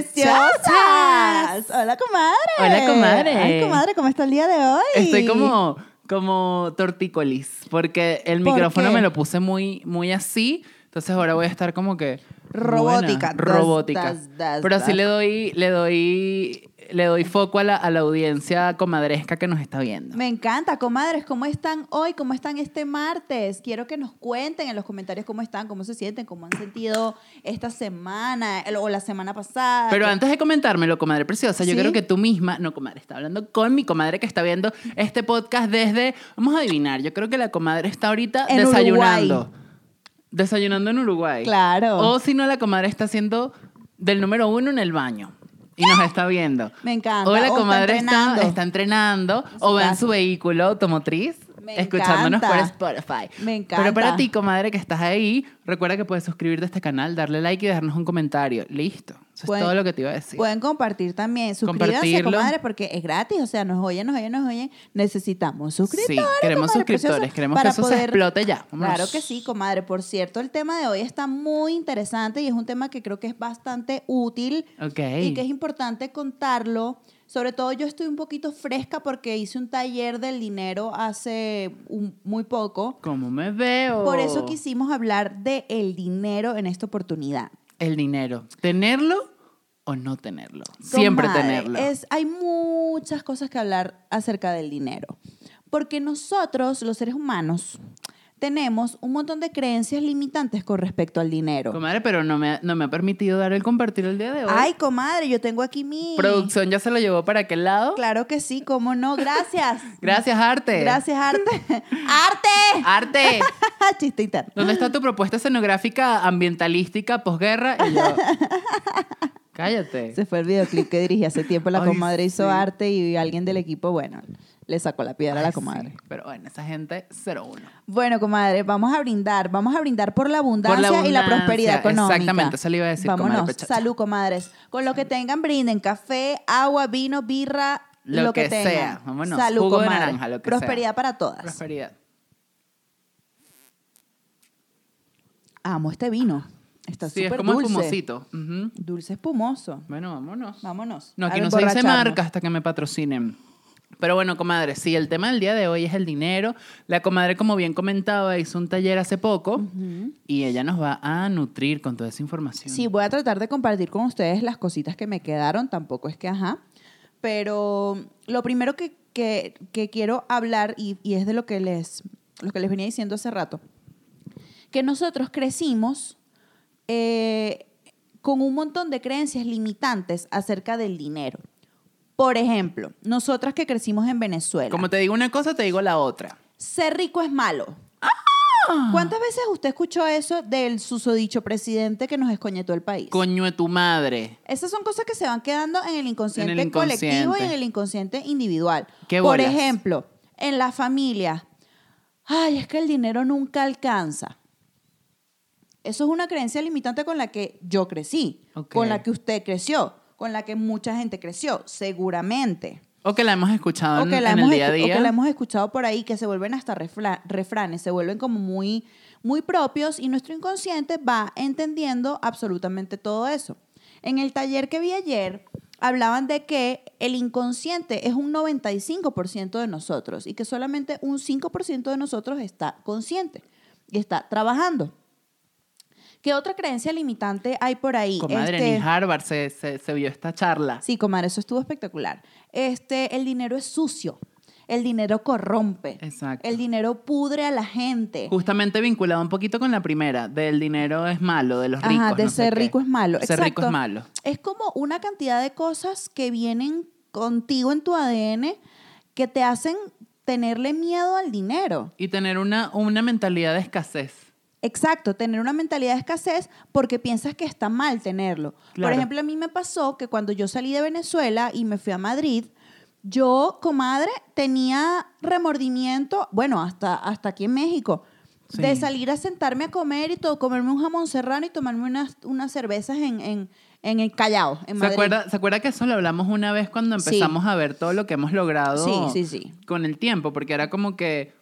preciosas. Hola, comadre. Hola, comadre. Ay, comadre, ¿cómo está el día de hoy? Estoy como, como tortícolis, porque el ¿Por micrófono qué? me lo puse muy, muy así, entonces ahora voy a estar como que... Robótica. buena, robótica. Das, das, Pero así le doy, le doy, le doy foco a la, a la audiencia comadresca que nos está viendo. Me encanta, comadres. ¿Cómo están hoy? ¿Cómo están este martes? Quiero que nos cuenten en los comentarios cómo están, cómo se sienten, cómo han sentido esta semana o la semana pasada. Pero antes de comentármelo, comadre preciosa, yo ¿Sí? creo que tú misma, no comadre, está hablando con mi comadre que está viendo este podcast desde, vamos a adivinar, yo creo que la comadre está ahorita En desayunando. Uruguay. Desayunando en Uruguay. Claro. O si no, la comadre está haciendo del número uno en el baño. Y nos está viendo. Me encanta. O la comadre está, entrenando. está entrenando. O va en su vehículo automotriz. Me escuchándonos por. Spotify. Me encanta. Pero para ti, comadre, que estás ahí, recuerda que puedes suscribirte a este canal, darle like y dejarnos un comentario. Listo. Eso Pueden- es todo lo que te iba a decir. Pueden compartir también. Suscríbanse, comadre, porque es gratis. O sea, nos oyen, nos oyen, nos oyen. Necesitamos suscriptores. Sí, queremos comadre suscriptores, queremos para que eso se explote ya. Vámonos. Claro que sí, comadre. Por cierto, el tema de hoy está muy interesante y es un tema que creo que es bastante útil Ok. y que es importante contarlo. Sobre todo yo estoy un poquito fresca porque hice un taller del dinero hace un- muy poco. ¿Cómo me veo? Por eso quisimos hablar de el dinero en esta oportunidad. El dinero. ¿Tenerlo o no tenerlo? Siempre tenerlo. Es, hay muchas cosas que hablar acerca del dinero. Porque nosotros, los seres humanos, tenemos un montón de creencias limitantes con respecto al dinero. Comadre, pero no me, no me ha permitido dar el compartir el día de hoy. Ay, comadre, yo tengo aquí mi... Producción ya se lo llevó para aquel lado. Claro que sí, cómo no. Gracias. Gracias, Arte. Gracias, Arte. ¡Arte! Arte. Chiste interno. ¿Dónde está tu propuesta escenográfica ambientalística posguerra? Y yo, Cállate. Se fue el videoclip que dirigí hace tiempo. La Ay, comadre hizo sí. arte y alguien del equipo, bueno, le sacó la piedra a la comadre. sí, Pero bueno, esa gente 01. Bueno, comadre, vamos a brindar. Vamos a brindar por la abundancia, Por la y la prosperidad económica. exactamente, eso le iba a decir, Vámonos. Salud, comadres. Con lo que tengan, brinden. Café, agua, vino, birra, Lo lo, que, que tengan. sea. Vámonos. Salud, Jugo de comadre. naranja, lo que prosperidad sea. para todas. Prosperidad. Amo este vino. Está Sí, es súper como dulce. espumosito. Dulce espumoso. Bueno, vámonos. Vámonos. No, aquí no se dice marca hasta que me patrocinen. Pero bueno, comadre, sí, el tema del día de hoy es el dinero. La comadre, como bien comentaba, hizo un taller hace poco y ella nos va a nutrir con toda esa información. Sí, voy a tratar de compartir con ustedes las cositas que me quedaron, tampoco es que ajá, pero lo primero que, que- que quiero hablar, y, y es de lo que, les, lo que les venía diciendo hace rato, que nosotros crecimos eh, con un montón de creencias limitantes acerca del dinero. Por ejemplo, nosotras que crecimos en Venezuela, Como te digo una cosa, te digo la otra. ser rico es malo. Ah. ¿Cuántas veces usted escuchó eso del susodicho presidente que nos escoñetó el país? Coño de tu madre. Esas son cosas que se van quedando en el inconsciente, En el inconsciente. colectivo y en el inconsciente individual. ¿Qué Por bolas? ejemplo, en la familia, ay, es que el dinero nunca alcanza. Eso es una creencia limitante con la que yo crecí, con la que usted creció, con la que mucha gente creció, seguramente. O que la hemos escuchado O en, que, la en hemos, el día a escu- o día. que la hemos escuchado por ahí, que se vuelven hasta refranes, se vuelven como muy, muy propios y nuestro inconsciente va entendiendo absolutamente todo eso. En el taller que vi ayer, hablaban de que el inconsciente es un 95% de nosotros y que solamente un 5% de nosotros está consciente y está trabajando. ¿Qué otra creencia limitante hay por ahí? Comadre, Este- ni Harvard se, se, se vio esta charla. Sí, comadre, eso estuvo espectacular. Este, el dinero es sucio. El dinero corrompe. Exacto. El dinero pudre a la gente. Justamente vinculado un poquito con la primera, del dinero es malo, de los Ajá, ricos. de no sé ser qué. rico es malo. Ser rico es malo. Es como una cantidad de cosas que vienen contigo en tu ADN que te hacen tenerle miedo al dinero. Y tener una, una mentalidad de escasez. Exacto, tener una mentalidad de escasez porque piensas que está mal tenerlo. Por ejemplo, a mí me pasó que cuando yo salí de Venezuela y me fui a Madrid, yo, comadre, tenía remordimiento, bueno, hasta, hasta aquí en México, de salir a sentarme a comer y todo, comerme un jamón serrano y tomarme unas, unas cervezas en, en, en el Callao, en ¿Se Madrid. acuerda, ¿Se acuerda que eso lo hablamos una vez cuando Sí. empezamos a ver todo lo que hemos logrado Sí, sí, sí. con el tiempo? Porque era como que,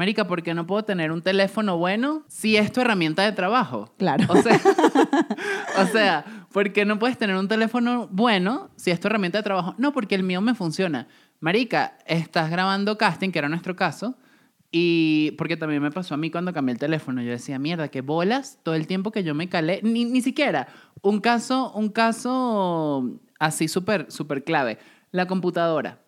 Marica, ¿por qué no puedo tener un teléfono bueno si es tu herramienta de trabajo? Claro. O sea, o sea, ¿por qué no puedes tener un teléfono bueno si es tu herramienta de trabajo? No, porque el mío me funciona. Marica, estás grabando casting, que era nuestro caso, y porque también me pasó a mí cuando cambié el teléfono. Yo decía, mierda, qué bolas todo el tiempo que yo me calé. Ni, ni siquiera. Un caso, un caso así súper, súper clave. La computadora.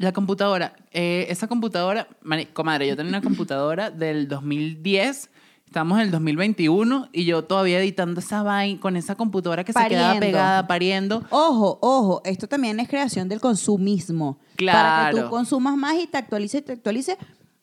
La computadora. eh, esa computadora, comadre, yo tenía una computadora del 2010. Estamos en el 2021 y yo todavía editando esa vaina con esa computadora que se quedaba Pariendo. pegada, pariendo. Ojo, ojo, esto también es creación del consumismo. Para que Claro. tú consumas más y te actualices y te actualices,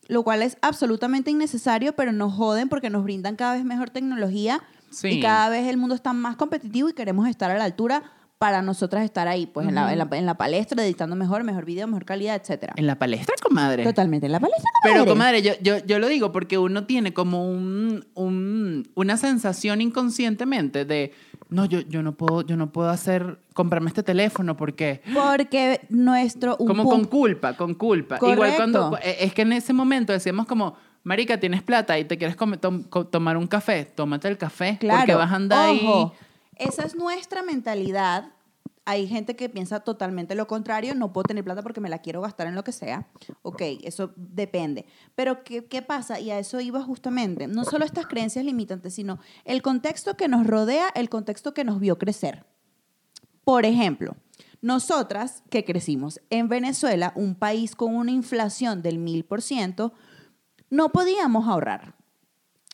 lo cual es absolutamente innecesario, pero nos joden porque nos brindan cada vez mejor tecnología Sí. y cada vez el mundo está más competitivo y queremos estar a la altura para nosotras estar ahí, pues en, la, en, la, en la palestra, editando mejor, mejor video, mejor calidad, etcétera. En la palestra, comadre. Totalmente, en la palestra. Pero, comadre. comadre, yo, yo, yo lo digo porque uno tiene como un, un- una sensación inconscientemente de, no, yo, yo, no puedo, yo no puedo hacer, comprarme este teléfono porque... Porque nuestro... un Como con culpa, con culpa. Igual Correcto. cuando... eh, Es que en ese momento decíamos como, marica, tienes plata y te quieres come- tom- co- tomar un café, tómate el café. Claro. Porque vas a andar Ojo, ahí... Esa es nuestra mentalidad. Hay gente que piensa totalmente lo contrario. No puedo tener plata porque me la quiero gastar en lo que sea. Ok, eso depende. Pero ¿qué, qué pasa? Y a eso iba justamente. No solo estas creencias limitantes, sino el contexto que nos rodea, el contexto que nos vio crecer. Por ejemplo, nosotras que crecimos en Venezuela, un país con una inflación del mil por ciento, no podíamos ahorrar.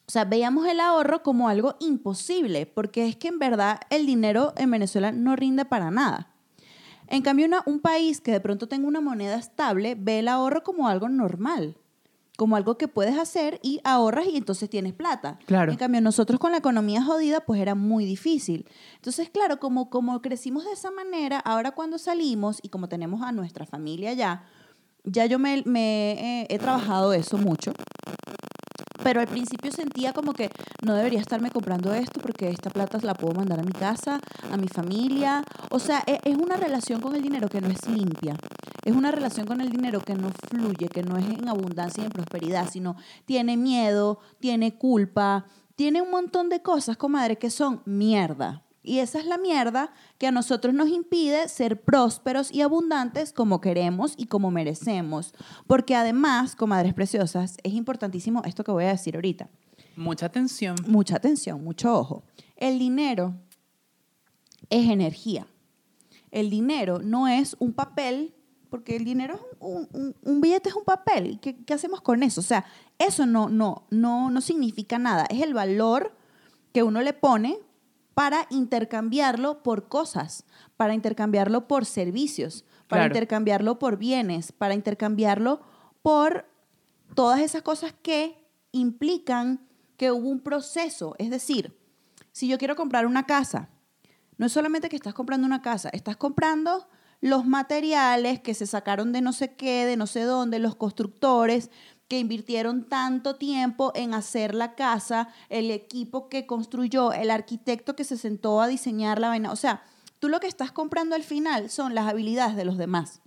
O sea, veíamos el ahorro como algo imposible, porque es que en verdad el dinero en Venezuela no rinde para nada. En cambio, una- un país que de pronto tenga una moneda estable ve el ahorro como algo normal, como algo que puedes hacer y ahorras y entonces tienes plata. Claro. En cambio, nosotros con la economía jodida, pues era muy difícil. Entonces, claro, como, como crecimos de esa manera, ahora cuando salimos y como tenemos a nuestra familia allá, ya yo me, me, eh, he trabajado eso mucho. Pero al principio sentía como que no debería estarme comprando esto porque esta plata la puedo mandar a mi casa, a mi familia. O sea, e- es una relación con el dinero que no es limpia. Es una relación con el dinero que no fluye, que no es en abundancia y en prosperidad, sino tiene miedo, tiene culpa, tiene un montón de cosas, comadre, que son mierda. Y esa es la mierda que a nosotros nos impide ser prósperos y abundantes como queremos y como merecemos. Porque además, comadres preciosas, es importantísimo esto que voy a decir ahorita. Mucha atención. Mucha atención, mucho ojo. El dinero es energía. El dinero no es un papel, porque el dinero un, un- un billete, es un papel. ¿Y ¿Qué, qué hacemos con eso? O sea, eso no, no, no, no significa nada. Es el valor que uno le pone para intercambiarlo por cosas, para intercambiarlo por servicios, para Claro. intercambiarlo por bienes, para intercambiarlo por todas esas cosas que implican que hubo un proceso. Es decir, si yo quiero comprar una casa, no es solamente que estás comprando una casa, estás comprando los materiales que se sacaron de no sé qué, de no sé dónde, los constructores que invirtieron tanto tiempo en hacer la casa, el equipo que construyó, el arquitecto que se sentó a diseñar la vaina. O sea, tú lo que estás comprando al final son las habilidades de los demás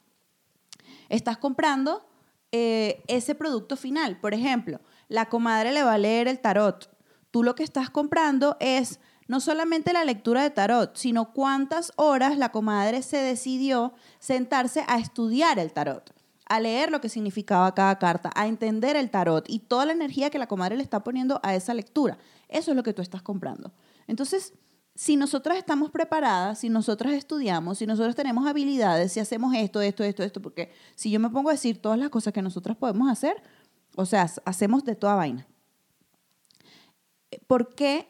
estás comprando eh, ese producto final. Por ejemplo, la comadre le va a leer el tarot. Tú lo que estás comprando es no solamente la lectura de tarot, sino cuántas horas la comadre se decidió sentarse a estudiar el tarot, a leer lo que significaba cada carta, a entender el tarot y toda la energía que la comadre le está poniendo a esa lectura. Eso es lo que tú estás comprando. Entonces, si nosotras estamos preparadas, si nosotras estudiamos, si nosotros tenemos habilidades, si hacemos esto, esto, esto, esto, porque si yo me pongo a decir todas las cosas que nosotras podemos hacer, o sea, hacemos de toda vaina. ¿Por qué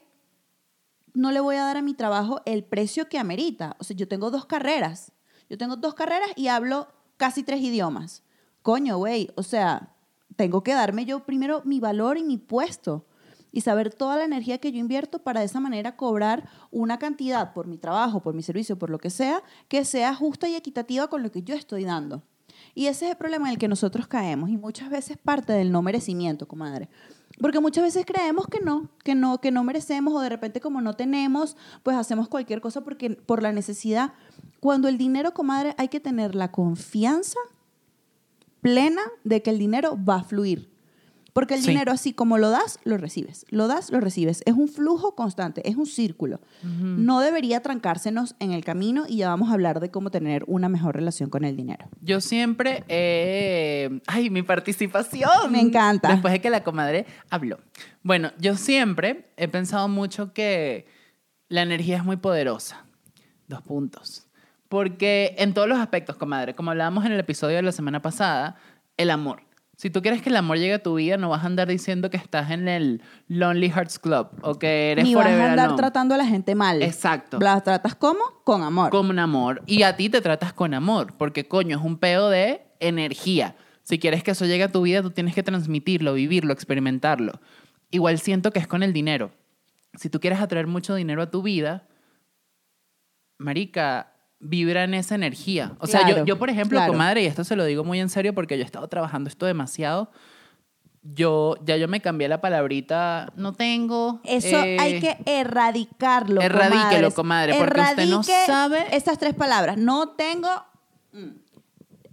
no le voy a dar a mi trabajo el precio que amerita? O sea, yo tengo dos carreras. Yo tengo dos carreras y hablo casi tres idiomas. Coño, güey, o sea, tengo que darme yo primero mi valor y mi puesto y saber toda la energía que yo invierto para de esa manera cobrar una cantidad por mi trabajo, por mi servicio, por lo que sea, que sea justa y equitativa con lo que yo estoy dando. Y ese es el problema en el que nosotros caemos y muchas veces parte del no merecimiento, comadre. Porque muchas veces creemos que no, que no, que no merecemos o de repente como no tenemos, pues hacemos cualquier cosa porque por la necesidad. Cuando el dinero, comadre, hay que tener la confianza plena de que el dinero va a fluir. Porque el Sí. dinero, así como lo das, lo recibes. Lo das, lo recibes. Es un flujo constante, es un círculo. No debería trancársenos en el camino y ya vamos a hablar de cómo tener una mejor relación con el dinero. Yo siempre. Ay, mi participación. Me encanta. Después de que la comadre habló. Bueno, yo siempre he pensado mucho que la energía es muy poderosa. Dos puntos. Porque en todos los aspectos, comadre, como hablábamos en el episodio de la semana pasada, el amor. Si tú quieres que el amor llegue a tu vida, no vas a andar diciendo que estás en el Lonely Hearts Club o que eres Ni vas a andar alone. tratando a la gente mal. Exacto. ¿La tratas como? Con amor. Con amor. Y a ti te tratas con amor, porque coño, es un peo de energía. Si quieres que eso llegue a tu vida, tú tienes que transmitirlo, vivirlo, experimentarlo. Igual siento que es con el dinero. Si tú quieres atraer mucho dinero a tu vida, marica, vibra en esa energía. O sea, yo, Claro, yo, por ejemplo, claro. comadre, y esto se lo digo muy en serio porque yo he estado trabajando esto demasiado, yo, ya yo me cambié la palabrita, no tengo. Eso eh, hay que erradicarlo. erradíquelo, comadres. comadre, porque usted no sabe- Estas tres palabras. No tengo. mm.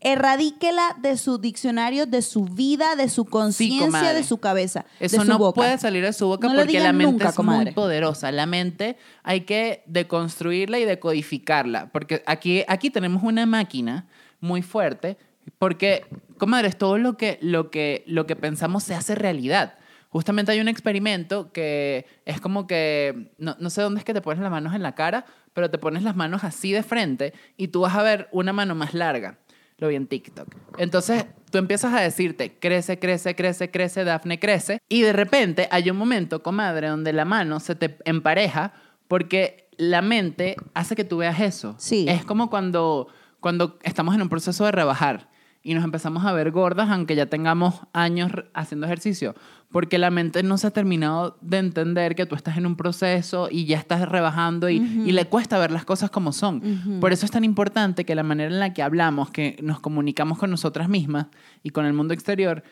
Erradíquela de su diccionario, de su vida, de su conciencia, comadre. de su cabeza. Eso de su no boca. puede salir de su boca No porque la mente nunca, es comadre. muy poderosa. La mente hay que deconstruirla y decodificarla. Porque aquí, aquí tenemos una máquina muy fuerte. Porque, comadres, todo lo que, lo, que, lo que pensamos se hace realidad. Justamente hay un experimento que es como que, no, no sé dónde es que te pones las manos en la cara, pero te pones las manos así de frente y tú vas a ver una mano más larga. Lo vi en TikTok. Entonces tú empiezas a decirte, crece, crece, crece, crece, Dafne, crece. Y de repente hay un momento, comadre, donde la mano se te empareja porque la mente hace que tú veas eso. Sí. Es como cuando, cuando estamos en un proceso de rebajar y nos empezamos a ver gordas aunque ya tengamos años haciendo ejercicio, porque la mente no se ha terminado de entender que tú estás en un proceso y ya estás rebajando y, y le cuesta ver las cosas como son. Por eso es tan importante que la manera en la que hablamos, que nos comunicamos con nosotras mismas y con el mundo exterior,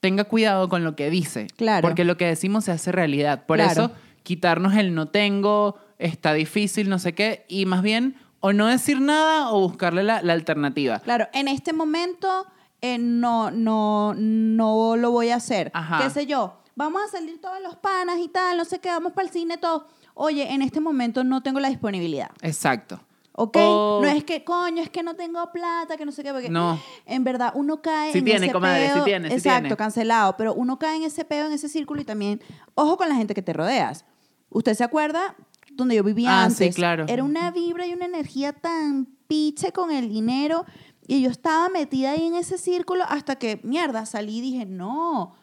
tenga cuidado con lo que dice. Claro. Porque lo que decimos se hace realidad. Por Claro. eso, quitarnos el no tengo, está difícil, no sé qué, y más bien o no decir nada o buscarle la, la alternativa. Claro, en este momento eh, no, no, no lo voy a hacer. Ajá. ¿Qué sé yo? Vamos a salir todos los panas y tal, no sé qué, vamos para el cine, todo. Oye, en este momento no tengo la disponibilidad. Exacto. ¿Ok? O- No es que, coño, es que no tengo plata, que no sé qué, porque No. en verdad uno cae Sí en tiene, ese comadre, sí tiene, sí Exacto, tiene. cancelado, pero uno cae en ese peo, en ese círculo y también, ojo con la gente que te rodeas. ¿Usted se acuerda donde yo vivía Ah, antes? sí, claro. Era una vibra y una energía tan piche con el dinero y yo estaba metida ahí en ese círculo hasta que, mierda, salí y dije, no,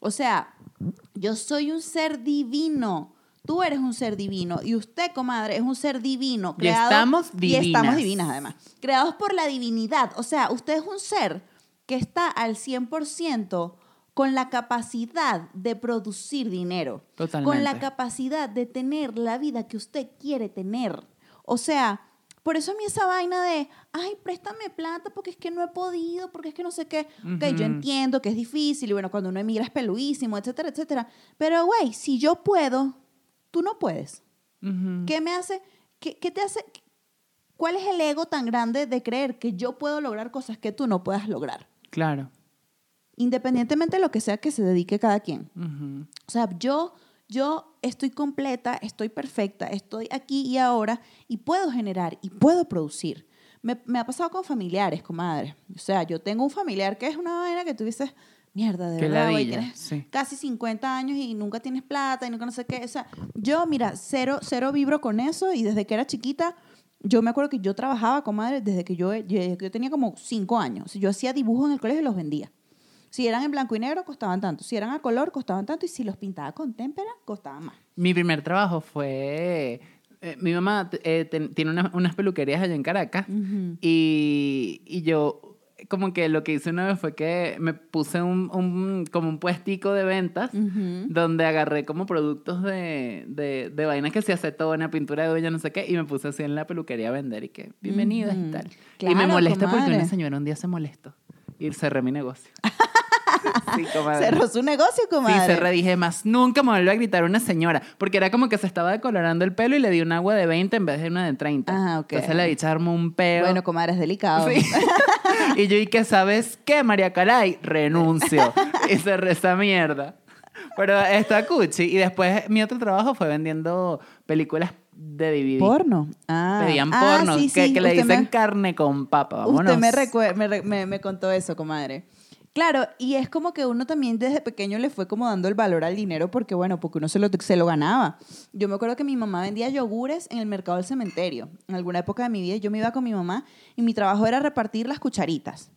o sea, yo soy un ser divino. Tú eres un ser divino y usted, comadre, es un ser divino. Y Creado, estamos Y estamos divinas. divinas, además. Creados por la divinidad. O sea, usted es un ser que está al 100% con la capacidad de producir dinero. Totalmente. Con la capacidad de tener la vida que usted quiere tener. O sea, por eso a mí esa vaina de, ay, préstame plata porque es que no he podido, porque es que no sé qué. Ok, yo entiendo que es difícil y bueno, cuando uno emigra es peluísimo, etcétera, etcétera. Pero, güey, si yo puedo, tú no puedes. ¿Qué me hace? ¿Qué, qué te hace? ¿Cuál es el ego tan grande de creer que yo puedo lograr cosas que tú no puedas lograr? Claro. Independientemente de lo que sea que se dedique cada quien. Ujú. O sea, yo, yo estoy completa, estoy perfecta, estoy aquí y ahora y puedo generar y puedo producir. Me, me ha pasado con familiares, comadre. O sea, yo tengo un familiar que es una vaina que tú dices, mierda, de verdad, güey, tienes sí. casi 50 años y nunca tienes plata y nunca no sé qué. O sea, yo, mira, cero, cero vibro con eso y desde que era chiquita, yo me acuerdo que yo trabajaba, comadre, desde que yo, yo, yo tenía como 5 años. Yo hacía dibujos en el colegio y los vendía. Si eran en blanco y negro, costaban tanto. Si eran a color, costaban tanto. Y si los pintaba con témpera, costaban más. Mi primer trabajo fue... eh, mi mamá eh, ten- tiene una- unas peluquerías allá en Caracas y, y yo como que lo que hice una vez fue que me puse un, un- como un puestico de ventas donde agarré como productos de, de, de vainas que se acetona, pintura de huella, no sé qué, y me puse así en la peluquería a vender y que bienvenida y tal. y me molesta porque una señora un día se molestó y cerré mi negocio. sí. Cerró su negocio, Sí, comadre. cerré, dije más, nunca me vuelve a gritar una señora, porque era como que se estaba decolorando el pelo y le di un agua de 20 en vez de una de 30. Ah, ok. Entonces la dicha armó un peo. Bueno, comadre, es delicado. Sí. y yo, ¿y qué sabes qué, María Caray? Renuncio. y se reza mierda. Pero está cuchi. Y después mi otro trabajo fue vendiendo películas de DVD. Porno. Ah. Pedían Ah, porno, sí, que, sí, que le usted dicen me- carne con papa. Vámonos. Usted me, me- me contó eso, comadre. Claro, y es como que uno también desde pequeño le fue como dando el valor al dinero porque, bueno, porque uno se lo, se lo ganaba. Yo me acuerdo que mi mamá vendía yogures en el mercado del cementerio. En alguna época de mi vida yo me iba con mi mamá y mi trabajo era repartir las cucharitas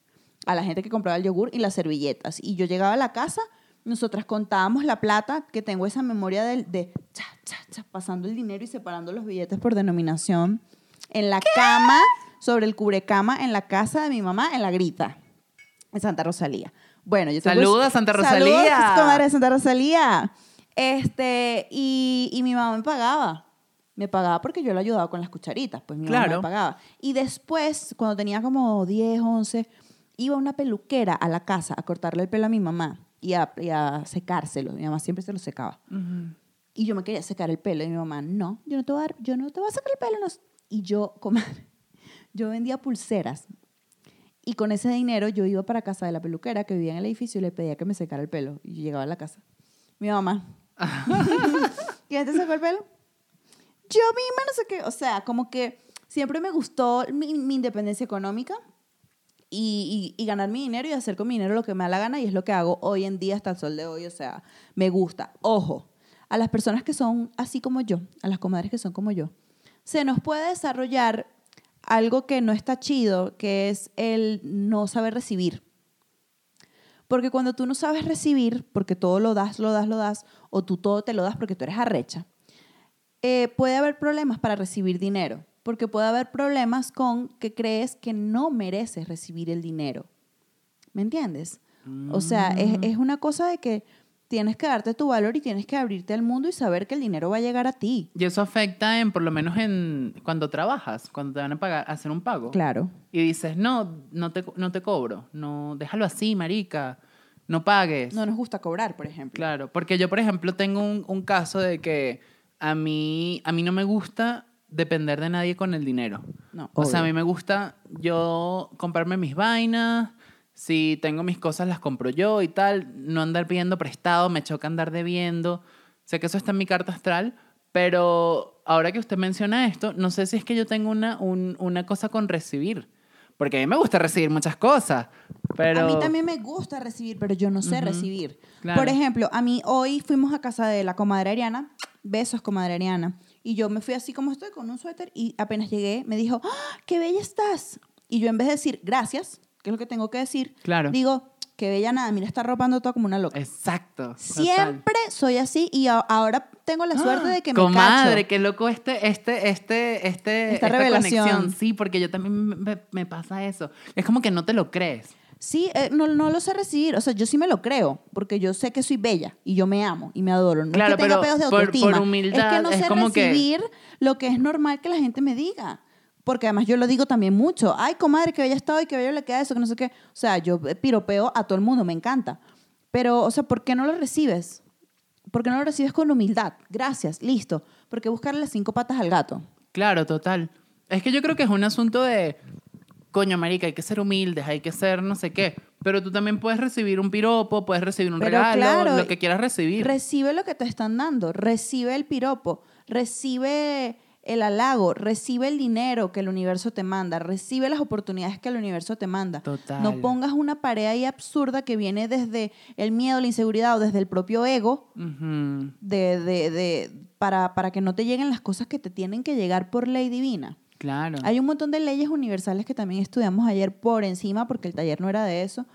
a la gente que compraba el yogur y las servilletas. Y yo llegaba a la casa, nosotras contábamos la plata, que tengo esa memoria del- de, cha, cha, cha, pasando el dinero y separando los billetes por denominación en la cama, sobre el cubrecama, en la casa de mi mamá, en la grita, en Santa Rosalía. Bueno, yo Saludos, Santa Rosalía. Saludos, comadre de Santa Rosalía. Este, y, y mi mamá me pagaba. Me pagaba porque yo le ayudaba con las cucharitas, pues mi mamá me pagaba. Y después, cuando tenía como 10, 11, iba una peluquera a la casa a cortarle el pelo a mi mamá y a, y a secárselo. Mi mamá siempre se lo secaba. Ujú. Y yo me quería secar el pelo y mi mamá, no, yo no te voy a, dar- yo no te voy a sacar el pelo. no". Y yo, comadre, yo vendía pulseras. Y con ese dinero yo iba para casa de la peluquera que vivía en el edificio y le pedía que me secara el pelo. Y yo llegaba a la casa. Mi mamá. ¿Quién te sacó el pelo? Yo misma no sé qué. O sea, como que siempre me gustó mi, mi independencia económica y, ganar mi dinero y hacer con mi dinero lo que me da la gana y es lo que hago hoy en día hasta el sol de hoy. O sea, me gusta. Ojo, a las personas que son así como yo, a las comadres que son como yo, se nos puede desarrollar algo que no está chido, que es el no saber recibir. Porque cuando tú no sabes recibir, porque todo lo das, lo das, lo das, o tú todo te lo das porque tú eres arrecha, eh, puede haber problemas para recibir dinero, porque puede haber problemas con que crees que no mereces recibir el dinero. ¿Me entiendes? O sea, es, es una cosa de que tienes que darte tu valor y tienes que abrirte al mundo y saber que el dinero va a llegar a ti. Y eso afecta en, por lo menos en cuando trabajas, cuando te van a pagar, hacer un pago. Claro. Y dices, no, no te, no te cobro. No, déjalo así, marica. No pagues. No nos gusta cobrar, por ejemplo. Claro, porque yo, por ejemplo, tengo un, un caso de que a mí, a mí no me gusta depender de nadie con el dinero. No, O sea, a mí me gusta yo comprarme mis vainas, si tengo mis cosas las compro yo y tal, no andar pidiendo prestado, me choca andar debiendo. Sé que eso está en mi carta astral, pero ahora que usted menciona esto, no sé si es que yo tengo una, un- una cosa con recibir. Porque a mí me gusta recibir muchas cosas, pero... A mí también me gusta recibir, pero yo no sé recibir. claro. Por ejemplo, a mí hoy fuimos a casa de la comadre Ariana, besos comadre Ariana, y yo me fui así como estoy con un suéter y apenas llegué me dijo, ¡Ah, qué bella estás. Y yo en vez de decir gracias, que es lo que tengo que decir, Claro. digo, qué bella nada, mira, está ropando toda como una loca. Exacto. total. Siempre soy así y ahora tengo la suerte de que me Comadre, cacho. qué loco este, este, este, este, Esta revelación. conexión. Sí, porque yo también me, me pasa eso. Es como que no te lo crees. Sí, eh, no, no lo sé recibir. O sea, yo sí me lo creo, porque yo sé que soy bella y yo me amo y me adoro. No Claro, es que tenga pedos de por- autoestima. por humildad, es que no es sé como que- recibir lo que es normal que la gente me diga. Porque además yo lo digo también mucho. Ay, comadre, que bella está hoy, que bello le queda eso, que no sé qué. O sea, yo eh, piropeo a todo el mundo, me encanta. Pero, o sea, ¿por qué no lo recibes? ¿Por qué no lo recibes con humildad? Gracias, listo. Porque buscarle las cinco patas al gato. Claro, total. Es que yo creo que es un asunto de, coño, marica, hay que ser humildes, hay que ser no sé qué. Pero tú también puedes recibir un piropo, puedes recibir un Pero regalo, claro, lo que quieras recibir. Recibe lo que te están dando, recibe el piropo, recibe el halago, recibe el dinero que el universo te manda, recibe las oportunidades que el universo te manda. Total. No pongas una pared ahí absurda que viene desde el miedo, la inseguridad o desde el propio ego de, de- de- para, para que no te lleguen las cosas que te tienen que llegar por ley divina. Claro. Hay un montón de leyes universales que también estudiamos ayer por encima, porque el taller no era de eso,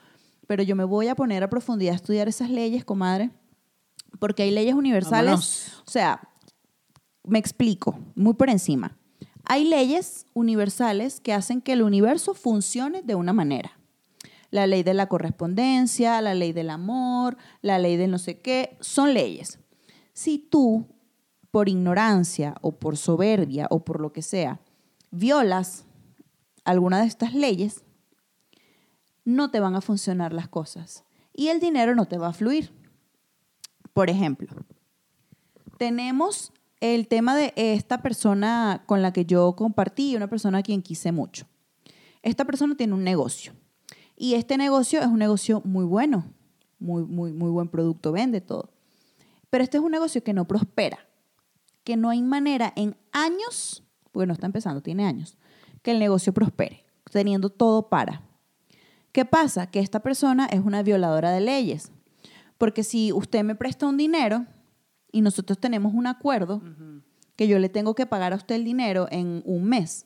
pero yo me voy a poner a profundidad a estudiar esas leyes, comadre, porque hay leyes universales, Vámonos. o sea, me explico, muy por encima. Hay leyes universales que hacen que el universo funcione de una manera. La ley de la correspondencia, la ley del amor, la ley de no sé qué, son leyes. Si tú, por ignorancia o por soberbia o por lo que sea, violas alguna de estas leyes, no te van a funcionar las cosas y el dinero no te va a fluir. Por ejemplo, tenemos el tema de esta persona con la que yo compartí, una persona a quien quise mucho. Esta persona tiene un negocio y este negocio es un negocio muy bueno, muy, muy, muy buen producto, vende todo. Pero este es un negocio que no prospera, que no hay manera en años, porque no está empezando, tiene años, que el negocio prospere, teniendo todo para. ¿Qué pasa? Que esta persona es una violadora de leyes. Porque si usted me presta un dinero y nosotros tenemos un acuerdo que yo le tengo que pagar a usted el dinero en un mes,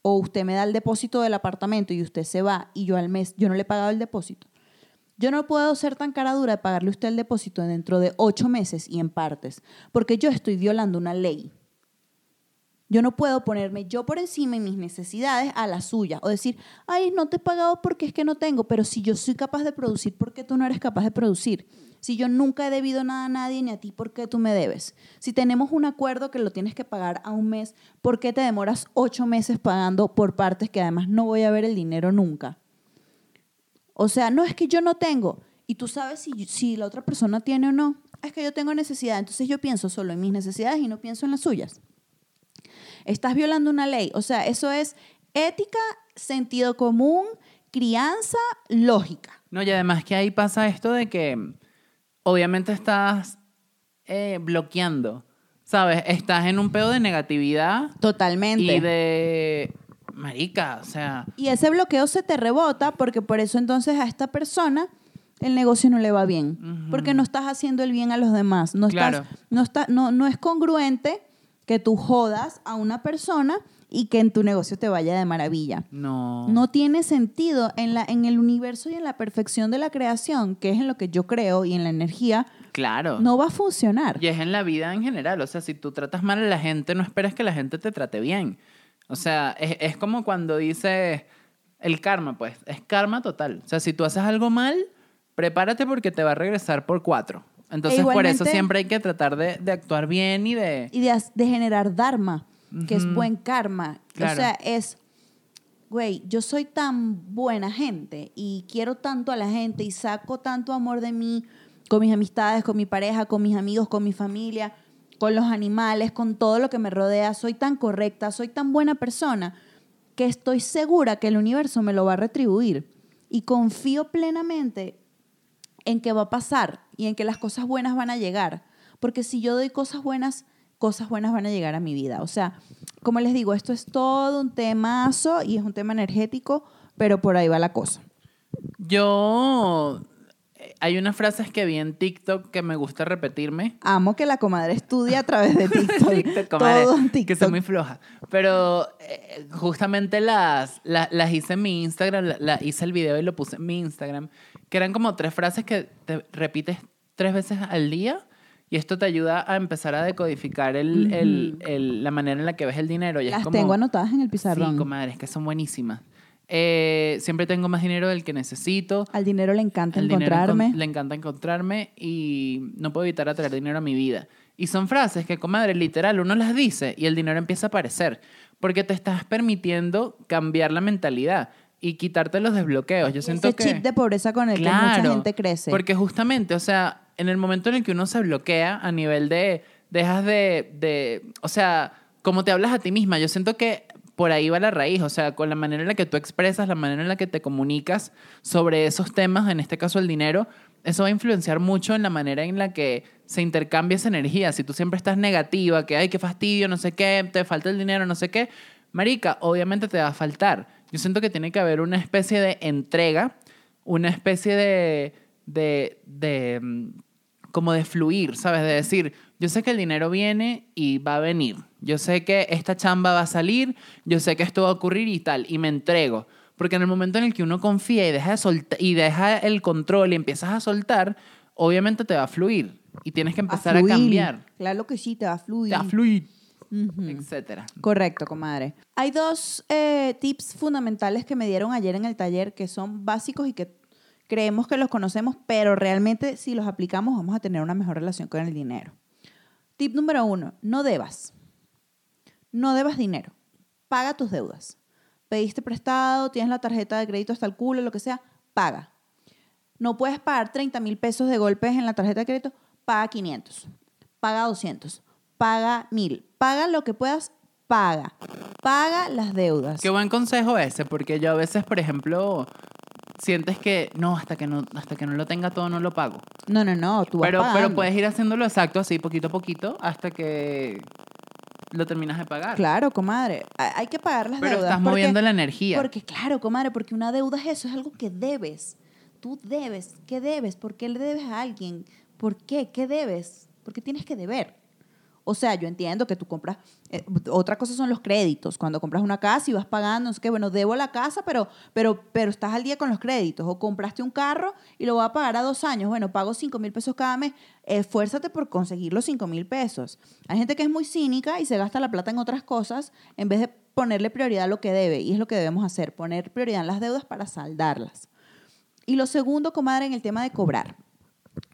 o usted me da el depósito del apartamento y usted se va y yo al mes, yo no le he pagado el depósito, yo no puedo ser tan cara dura de pagarle a usted el depósito dentro de ocho meses y en partes, porque yo estoy violando una ley. Yo no puedo ponerme yo por encima en mis necesidades a la suya o decir, ay, no te he pagado porque es que no tengo, pero si yo soy capaz de producir, ¿por qué tú no eres capaz de producir? Si yo nunca he debido nada a nadie ni a ti, ¿por qué tú me debes? Si tenemos un acuerdo que lo tienes que pagar a un mes, ¿por qué te demoras ocho meses pagando por partes que además no voy a ver el dinero nunca? O sea, no es que yo no tengo y tú sabes si, si la otra persona tiene o no. Es que yo tengo necesidad, entonces yo pienso solo en mis necesidades y no pienso en las suyas. Estás violando una ley. O sea, eso es ética, sentido común, crianza, lógica. No, y además que ahí pasa esto de que obviamente estás eh, bloqueando, ¿sabes? Estás en un pedo de negatividad Totalmente. y de... Marica, o sea... Y ese bloqueo se te rebota porque por eso entonces a esta persona el negocio no le va bien. Porque no estás haciendo el bien a los demás. No, estás- Claro. no, está, no, no es congruente que tú jodas a una persona y que en tu negocio te vaya de maravilla. No. No tiene sentido en, la, en el universo y en la perfección de la creación, que es en lo que yo creo, y en la energía, Claro. no va a funcionar. Y es en la vida en general. O sea, si tú tratas mal a la gente, no esperes que la gente te trate bien. O sea, es, es como cuando dice el karma, pues. Es karma total. O sea, si tú haces algo mal, prepárate porque te va a regresar por cuatro. Entonces, por eso siempre hay que tratar de, de actuar bien y de... y de, de generar dharma, que es buen karma. Claro. O sea, es, güey, yo soy tan buena gente y quiero tanto a la gente y saco tanto amor de mí con mis amistades, con mi pareja, con mis amigos, con mi familia, con los animales, con todo lo que me rodea. Soy tan correcta, soy tan buena persona que estoy segura que el universo me lo va a retribuir. Y confío plenamente en que va a pasar y en que las cosas buenas van a llegar. Porque si yo doy cosas buenas, cosas buenas van a llegar a mi vida. O sea, como les digo, esto es todo un temazo y es un tema energético, pero por ahí va la cosa. Yo... eh, Hay unas frases que vi en TikTok que me gusta repetirme. Amo que la comadre estudia a través de TikTok. TikTok, comadre, todo en que TikTok. soy muy floja. Pero eh, justamente las, la- las hice en mi Instagram, la, la- hice el video y lo puse en mi Instagram, que eran como tres frases que te repites tres veces al día y esto te ayuda a empezar a decodificar el, el- el- la manera en la que ves el dinero. Y es Las como- tengo anotadas en el pizarrón. Sí, comadre, es que son buenísimas. Eh, siempre tengo más dinero del que necesito. Al dinero le encanta encontrarme. encon- le encanta encontrarme y no puedo evitar atraer dinero a mi vida. Y son frases que, comadre, literal, uno las dice y el dinero empieza a aparecer. Porque te estás permitiendo cambiar la mentalidad y quitarte los desbloqueos. Yo siento Ese que... chip de pobreza con el que mucha gente crece. Porque justamente, o sea, en el momento en el que uno se bloquea a nivel de, dejas de, de, o sea, como te hablas a ti misma, yo siento que por ahí va la raíz, o sea, con la manera en la que tú expresas, la manera en la que te comunicas sobre esos temas, en este caso el dinero, eso va a influenciar mucho en la manera en la que se intercambia esa energía. Si tú siempre estás negativa, que ay, qué fastidio, no sé qué, te falta el dinero, no sé qué, marica, obviamente te va a faltar. Yo siento que tiene que haber una especie de entrega, una especie de, de, de mm, como de fluir, ¿sabes? De decir, yo sé que el dinero viene y va a venir. Yo sé que esta chamba va a salir, yo sé que esto va a ocurrir y tal, y me entrego. Porque en el momento en el que uno confía y deja, de y deja el control y empiezas a soltar, obviamente te va a fluir y tienes que empezar a, fluir. cambiar. Claro que sí, te va a fluir. Te va a fluir, Etcétera. Correcto, comadre. Hay dos eh, tips fundamentales que me dieron ayer en el taller que son básicos y que creemos que los conocemos, pero realmente si los aplicamos vamos a tener una mejor relación con el dinero. Tip número uno, no debas. No debas dinero. Paga tus deudas. Pediste prestado, tienes la tarjeta de crédito hasta el culo, lo que sea, paga. No puedes pagar 30 mil pesos de golpes en la tarjeta de crédito, paga 500, paga 200, paga 1000, paga lo que puedas, paga. Paga las deudas. Qué buen consejo ese, porque yo a veces, por ejemplo, sientes que no, hasta que no, hasta que no lo tenga todo no lo pago. No, no, no, tú vas Pero, pero puedes ir haciéndolo exacto, así poquito a poquito, hasta que lo terminas de pagar. Claro, comadre. Hay que pagar las Pero deudas. estás porque- moviendo la energía. Porque, claro, comadre, porque una deuda es eso, es algo que debes. Tú debes. ¿Qué debes? ¿Por qué le debes a alguien? ¿Por qué? ¿Qué debes? Porque tienes que deber. O sea, yo entiendo que tú compras. eh, otra cosa son los créditos. Cuando compras una casa y vas pagando, no sé qué, bueno, debo la casa, pero, pero, pero estás al día con los créditos. O compraste un carro y lo voy a pagar a dos años. Bueno, pago 5 mil pesos cada mes. Esfuérzate por conseguir los 5 mil pesos. Hay gente que es muy cínica y se gasta la plata en otras cosas en vez de ponerle prioridad a lo que debe. Y es lo que debemos hacer, poner prioridad en las deudas para saldarlas. Y lo segundo, comadre, en el tema de cobrar.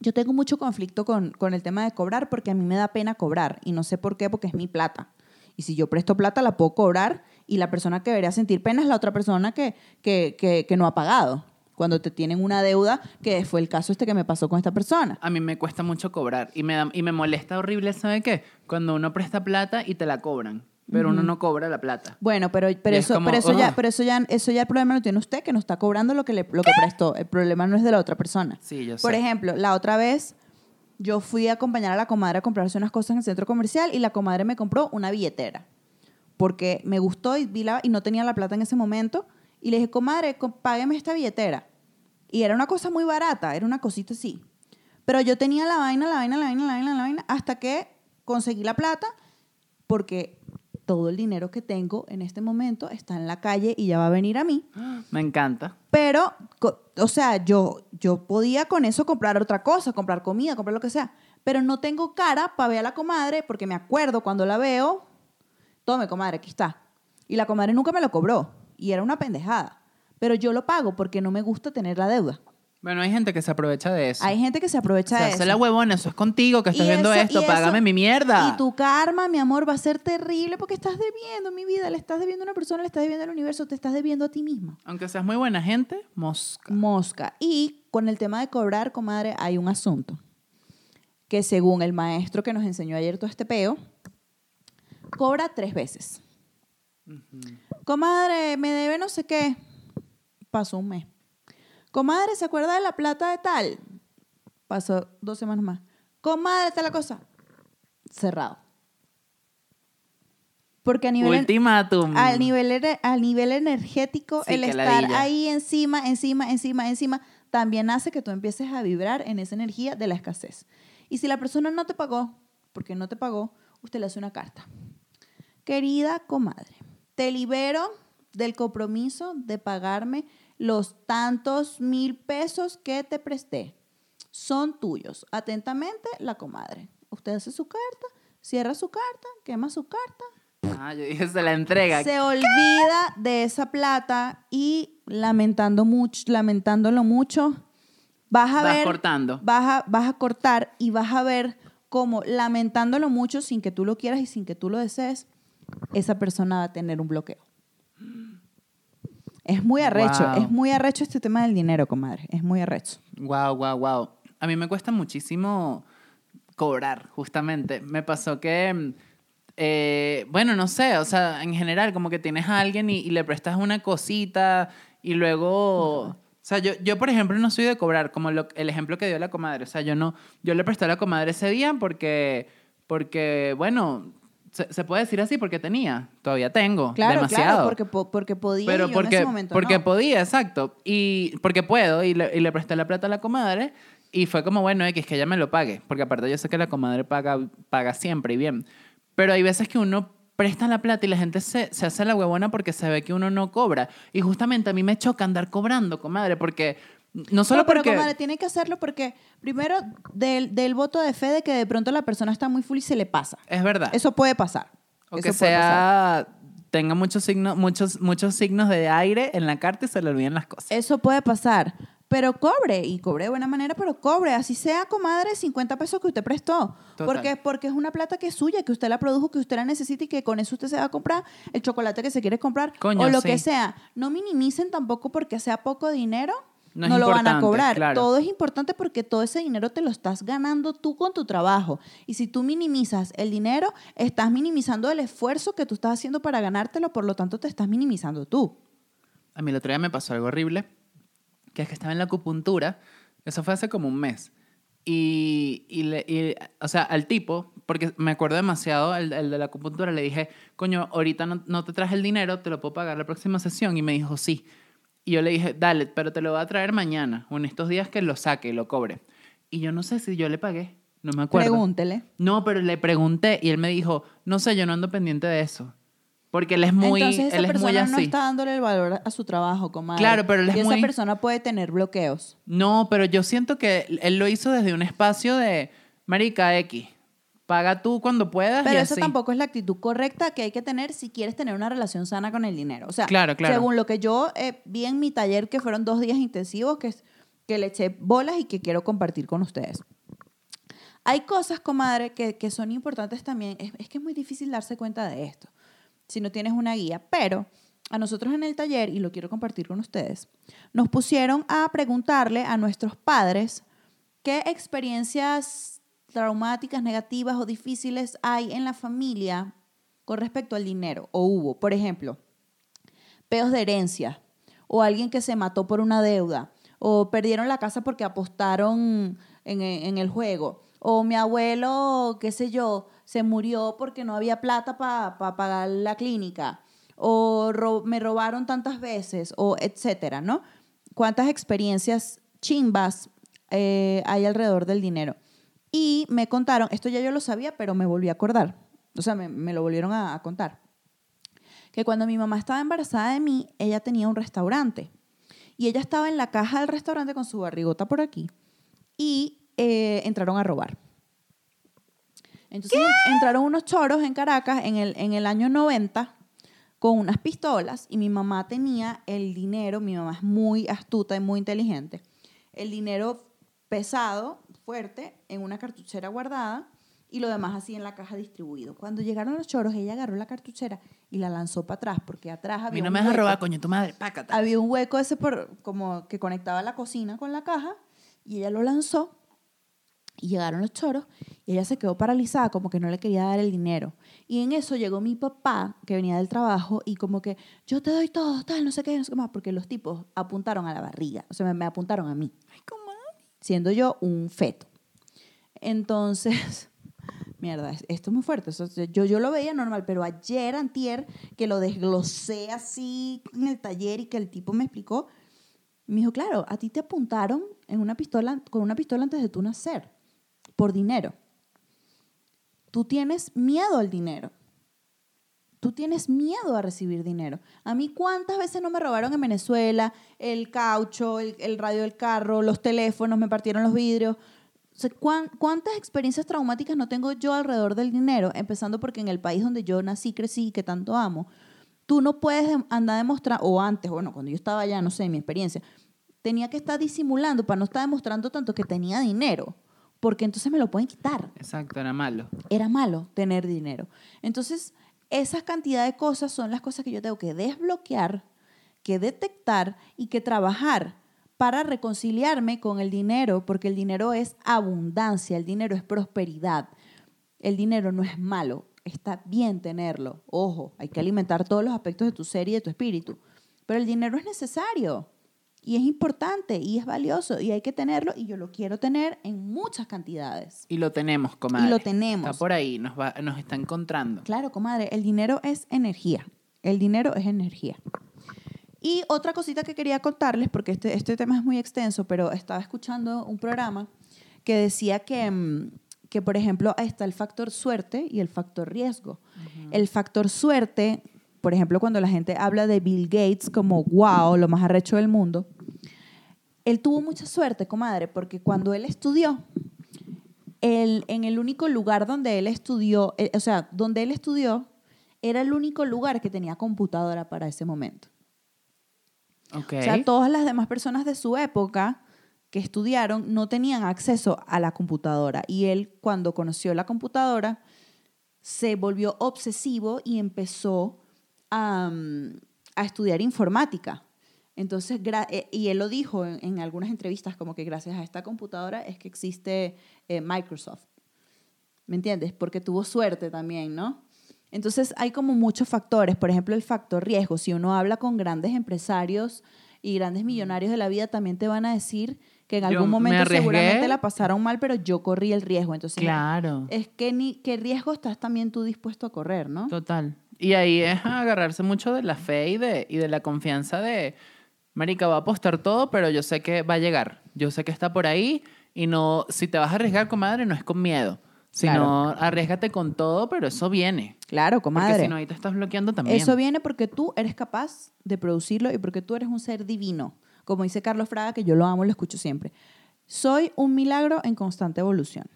Yo tengo mucho conflicto con, con el tema de cobrar porque a mí me da pena cobrar y no sé por qué, porque es mi plata. Y si yo presto plata, la puedo cobrar y la persona que debería sentir pena es la otra persona que, que, que, que no ha pagado. Cuando te tienen una deuda, que fue el caso este que me pasó con esta persona. A mí me cuesta mucho cobrar y me, da- y me molesta horrible, ¿sabe qué? Cuando uno presta plata y te la cobran, pero uno no cobra la plata. Bueno, pero, pero eso, como, pero eso ya, pero eso ya, eso ya el problema lo tiene usted, que no está cobrando lo que le, lo que prestó. El problema no es de la otra persona. Sí, yo Por sé. ejemplo, la otra vez yo fui a acompañar a la comadre a comprarse unas cosas en el centro comercial y la comadre me compró una billetera. Porque me gustó y, vi la, y no tenía la plata en ese momento. Y le dije, comadre, co- págueme esta billetera. Y era una cosa muy barata, era una cosita así. Pero yo tenía la vaina, la vaina, la vaina, la vaina, la vaina, hasta que conseguí la plata, porque todo el dinero que tengo en este momento está en la calle y ya va a venir a mí. Me encanta. Pero, o sea, yo, yo podía con eso comprar otra cosa, comprar comida, comprar lo que sea. Pero no tengo cara para ver a la comadre porque me acuerdo cuando la veo, tome comadre, aquí está. Y la comadre nunca me lo cobró. Y era una pendejada. Pero yo lo pago porque no me gusta tener la deuda. Bueno, hay gente que se aprovecha de eso. Hay gente que se aprovecha de hace eso. la huevona, eso es contigo que estás Y viendo eso- esto, págame eso- mi mierda. Y tu karma, mi amor, va a ser terrible porque estás debiendo mi vida. Le estás debiendo a una persona, le estás debiendo al universo, te estás debiendo a ti misma. Aunque seas muy buena gente, mosca. Mosca. Y con el tema de cobrar, comadre, hay un asunto. Que según el maestro que nos enseñó ayer todo este peo, cobra tres veces. Comadre, me debe no sé qué. Pasó un mes. Comadre, ¿se acuerda de la plata de tal? Pasó dos semanas más. Comadre, está la cosa. Cerrado. Porque a nivel, Ultimátum. al nivel, al nivel energético, Sí, el estar ahí encima, encima, encima, encima, también hace que tú empieces a vibrar en esa energía de la escasez. Y si la persona no te pagó, porque no te pagó, usted le hace una carta. Querida comadre, te libero del compromiso de pagarme los tantos mil pesos que te presté. Son tuyos. Atentamente, la comadre. Usted hace su carta, cierra su carta, quema su carta, Ah, yo dije, se la entrega. se olvida de esa plata y lamentando mucho, lamentándolo mucho, vas a Vas ver, cortando. Vas a, vas a cortar y vas a ver cómo lamentándolo mucho sin que tú lo quieras y sin que tú lo desees, esa persona va a tener un bloqueo. Es muy arrecho, Wow. es muy arrecho este tema del dinero, comadre, es muy arrecho. Wow, wow, wow. A mí me cuesta muchísimo cobrar, justamente. Me pasó que, eh, bueno, no sé, o sea, en general, como que tienes a alguien y, y le prestas una cosita y luego... O sea, yo, yo, por ejemplo, no soy de cobrar, como lo- el ejemplo que dio la comadre. O sea, yo no... Yo le presté a la comadre ese día porque... Porque, bueno, se, se puede decir así porque tenía. Todavía tengo. Claro, demasiado. claro, porque, po- porque podía Pero y yo porque, en ese momento porque no. podía, exacto. Y porque puedo. Y le, y le presté la plata a la comadre. Y fue como, bueno, X, que ella me lo pague. Porque aparte yo sé que la comadre paga, paga siempre y bien. Pero hay veces que uno presta la plata y la gente se, se hace la huevona porque se ve que uno no cobra. Y justamente a mí me choca andar cobrando, comadre, porque no solo No, pero porque... comadre, tiene que hacerlo porque, primero, del, del voto de fe de que de pronto la persona está muy full y se le pasa. Es verdad. Eso puede pasar. o Eso que puede pasar. sea... Tenga muchos signos, muchos, muchos signos de aire en la carta y se le olviden las cosas. Eso puede pasar. Pero cobre, y cobre de buena manera, pero cobre. Así sea, comadre, 50 pesos que usted prestó. Total. Porque, porque es una plata que es suya, que usted la produjo, que usted la necesita y que con eso usted se va a comprar el chocolate que se quiere comprar Coño, o lo sí. que sea. No minimicen tampoco porque sea poco dinero. No lo van a cobrar. claro. Todo es importante porque todo ese dinero te lo estás ganando tú con tu trabajo. Y si tú minimizas el dinero, estás minimizando el esfuerzo que tú estás haciendo para ganártelo, por lo tanto te estás minimizando tú. A mí el otro día me pasó algo horrible. que es que estaba en la acupuntura. Eso fue hace como un mes. Y, y, le- y, o sea, al tipo, porque me acuerdo demasiado, el, el de la acupuntura, le dije, coño, ahorita no, no te traje el dinero, te lo puedo pagar la próxima sesión. Y me dijo, sí. Y yo le dije, dale, pero te lo voy a traer mañana, o en estos días que lo saque y lo cobre. Y yo no sé si yo le pagué, no me acuerdo. Pregúntele. No, pero le pregunté y él me dijo, no sé, yo no ando pendiente de eso. Porque él es muy, Entonces esa él es muy persona no así. está dándole el valor a su trabajo, comadre. Claro, pero él es y esa persona puede tener bloqueos. No, pero yo siento que él lo hizo desde un espacio de, marica X, paga tú cuando puedas Pero y así. tampoco es la actitud correcta que hay que tener si quieres tener una relación sana con el dinero. O sea, Claro, claro. según lo que yo eh, vi en mi taller, que fueron dos días intensivos, que, que le eché bolas y que quiero compartir con ustedes. Hay cosas, comadre, que, que son importantes también. Es, es que es muy difícil darse cuenta de esto si no tienes una guía, pero a nosotros en el taller, y lo quiero compartir con ustedes, nos pusieron a preguntarle a nuestros padres qué experiencias traumáticas, negativas o difíciles hay en la familia con respecto al dinero, o hubo, por ejemplo, peos de herencia, o alguien que se mató por una deuda, o perdieron la casa porque apostaron en, el juego, o mi abuelo, qué sé yo, se murió porque no había plata para pagar la clínica, o me robaron tantas veces, o etcétera, ¿no? ¿Cuántas experiencias chimbas eh, hay alrededor del dinero? Y me contaron, esto ya yo lo sabía, pero me volví a acordar, o sea, me, me lo volvieron a- a contar que cuando mi mamá estaba embarazada de mí, ella tenía un restaurante. Y ella estaba en la caja del restaurante con su barrigota por aquí. Y eh, entraron a robar. Entonces entraron unos choros en Caracas en el, en el año 90 con unas pistolas y mi mamá tenía el dinero, mi mamá es muy astuta y muy inteligente, el dinero pesado, fuerte, en una cartuchera guardada y lo demás así en la caja distribuido. Cuando llegaron los choros, ella agarró la cartuchera y la lanzó para atrás porque atrás A había mí no un me vas a robar, coño, tu madre, pácata. Había un hueco ese por, como que conectaba la cocina con la caja y ella lo lanzó y llegaron los choros y ella se quedó paralizada como que no le quería dar el dinero. Y en eso llegó mi papá que venía del trabajo y como que yo te doy todo, tal, no sé qué, no sé qué más, porque los tipos apuntaron a la barriga, o sea, me, me apuntaron a mí, Ay, comadre. Siendo yo un feto. Entonces, mierda, es- esto es muy fuerte. yo, yo lo veía normal, pero ayer, antier, que lo desglosé así en el taller y que el tipo me explicó, me dijo, claro, a ti te apuntaron en una pistola, con una pistola antes de tú nacer, por dinero. Tú tienes miedo al dinero. Tú tienes miedo a recibir dinero. A mí, ¿cuántas veces no me robaron en Venezuela el caucho, el, el radio del carro, los teléfonos, me partieron los vidrios? O sea, ¿cuán- ¿Cuántas experiencias traumáticas no tengo yo alrededor del dinero? Empezando porque en el país donde yo nací, crecí y que tanto amo, tú no puedes andar a demostrar, o antes, bueno, cuando yo estaba allá, no sé, mi experiencia, tenía que estar disimulando para no estar demostrando tanto que tenía dinero, porque entonces me lo pueden quitar Exacto, era malo. era malo tener dinero. Entonces, esas cantidad de cosas son las cosas que yo tengo que desbloquear, que detectar y que trabajar para reconciliarme con el dinero, porque el dinero es abundancia, el dinero es prosperidad. El dinero no es malo, está bien tenerlo. Ojo, hay que alimentar todos los aspectos de tu ser y de tu espíritu, pero el dinero es necesario y es importante y es valioso y hay que tenerlo y yo lo quiero tener en muchas cantidades. Y lo tenemos, comadre. Y lo tenemos. Está por ahí, nos, va, nos está encontrando. Claro, comadre, el dinero es energía. El dinero es energía. Y otra cosita que quería contarles, porque este, este tema es muy extenso, pero estaba escuchando un programa que decía que, mm, que, por ejemplo, está el factor suerte y el factor riesgo. El factor suerte, por ejemplo, cuando la gente habla de Bill Gates como, wow, lo más arrecho del mundo, él tuvo mucha suerte, comadre, porque cuando él estudió, el- en el único lugar donde él estudió, eh, o sea, donde él estudió, era el único lugar que tenía computadora para ese momento. Ok. O sea, todas las demás personas de su época que estudiaron no tenían acceso a la computadora. Y él, cuando conoció la computadora, se volvió obsesivo y empezó a, mm, a estudiar informática. Entonces, eh, y él lo dijo en, en algunas entrevistas, como que gracias a esta computadora es que existe eh, Microsoft. ¿Me entiendes? Porque tuvo suerte también, ¿no? Entonces hay como muchos factores, por ejemplo el factor riesgo. Si uno habla con grandes empresarios y grandes millonarios de la vida también te van a decir que en algún me momento seguramente la pasaron mal, pero yo corrí el riesgo. Entonces, Claro. es que ni qué riesgo estás también tú dispuesto a correr, ¿no? Total. Y ahí es agarrarse mucho de la fe y de, y de la confianza de, Marica, va a apostar todo, pero yo sé que va a llegar. Yo sé que está por ahí y no, si te vas a arriesgar, comadre, no es con miedo. Sino arriesgate con todo, pero eso viene. Claro, Porque comadre. si no, ahí te estás bloqueando también. Eso viene porque tú eres capaz de producirlo y porque tú eres un ser divino. Como dice Carlos Fraga, que yo lo amo y lo escucho siempre. Soy un milagro en constante evolución.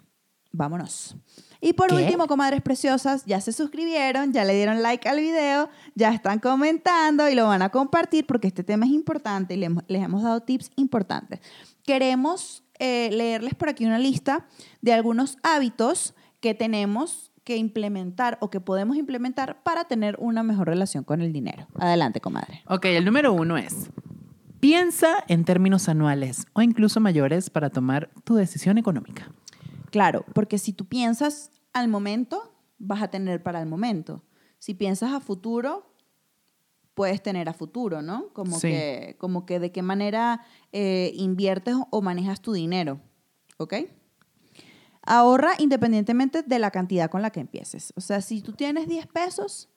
Vámonos. Y por ¿Qué? último, comadres preciosas, ya se suscribieron, ya le dieron like al video, ya están comentando y lo van a compartir porque este tema es importante y hemos- les hemos dado tips importantes. Queremos eh, leerles por aquí una lista de algunos hábitos que tenemos que implementar o que podemos implementar para tener una mejor relación con el dinero. Adelante, comadre. Ok, el número uno es, piensa en términos anuales o incluso mayores para tomar tu decisión económica. Claro, porque si tú piensas al momento, vas a tener para el momento. Si piensas a futuro, puedes tener a futuro, ¿no? Como, Sí. que, como que de qué manera eh, inviertes o manejas tu dinero, ¿ok? Ahorra independientemente de la cantidad con la que empieces. O sea, si tú tienes 10 pesos,